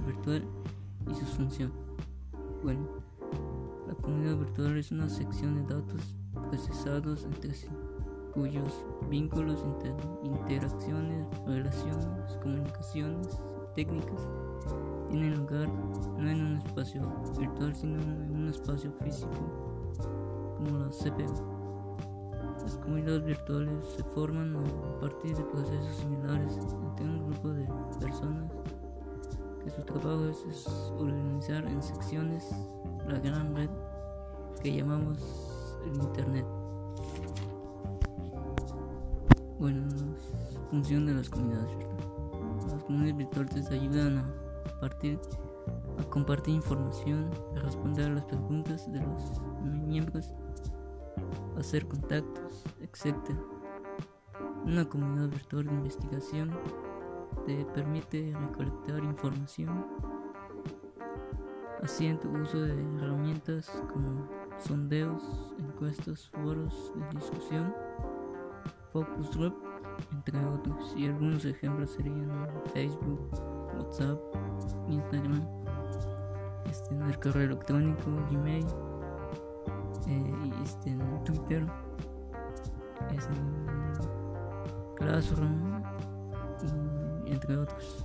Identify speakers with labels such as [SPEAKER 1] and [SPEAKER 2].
[SPEAKER 1] virtual y sus funciones. Bueno, la comunidad virtual es una sección de datos procesados entre sí, cuyos vínculos, interacciones, relaciones, comunicaciones, técnicas tienen lugar no en un espacio virtual, sino en un espacio físico, como la CPU. Las comunidades virtuales se forman a partir de procesos similares entre un de personas que su trabajo es, organizar en secciones la gran red que llamamos el Internet. Bueno, función de las comunidades virtuales. Las comunidades virtuales ayudan a partir a compartir información, a responder a las preguntas de los miembros hacer contactos, etc. Una comunidad virtual de investigación te permite recolectar información haciendo uso de herramientas como sondeos, encuestas, foros de discusión, focus group, entre otros. Y algunos ejemplos serían Facebook, WhatsApp, Instagram, este, el correo electrónico, Gmail eh, este, Twitter, Classroom, entre otros.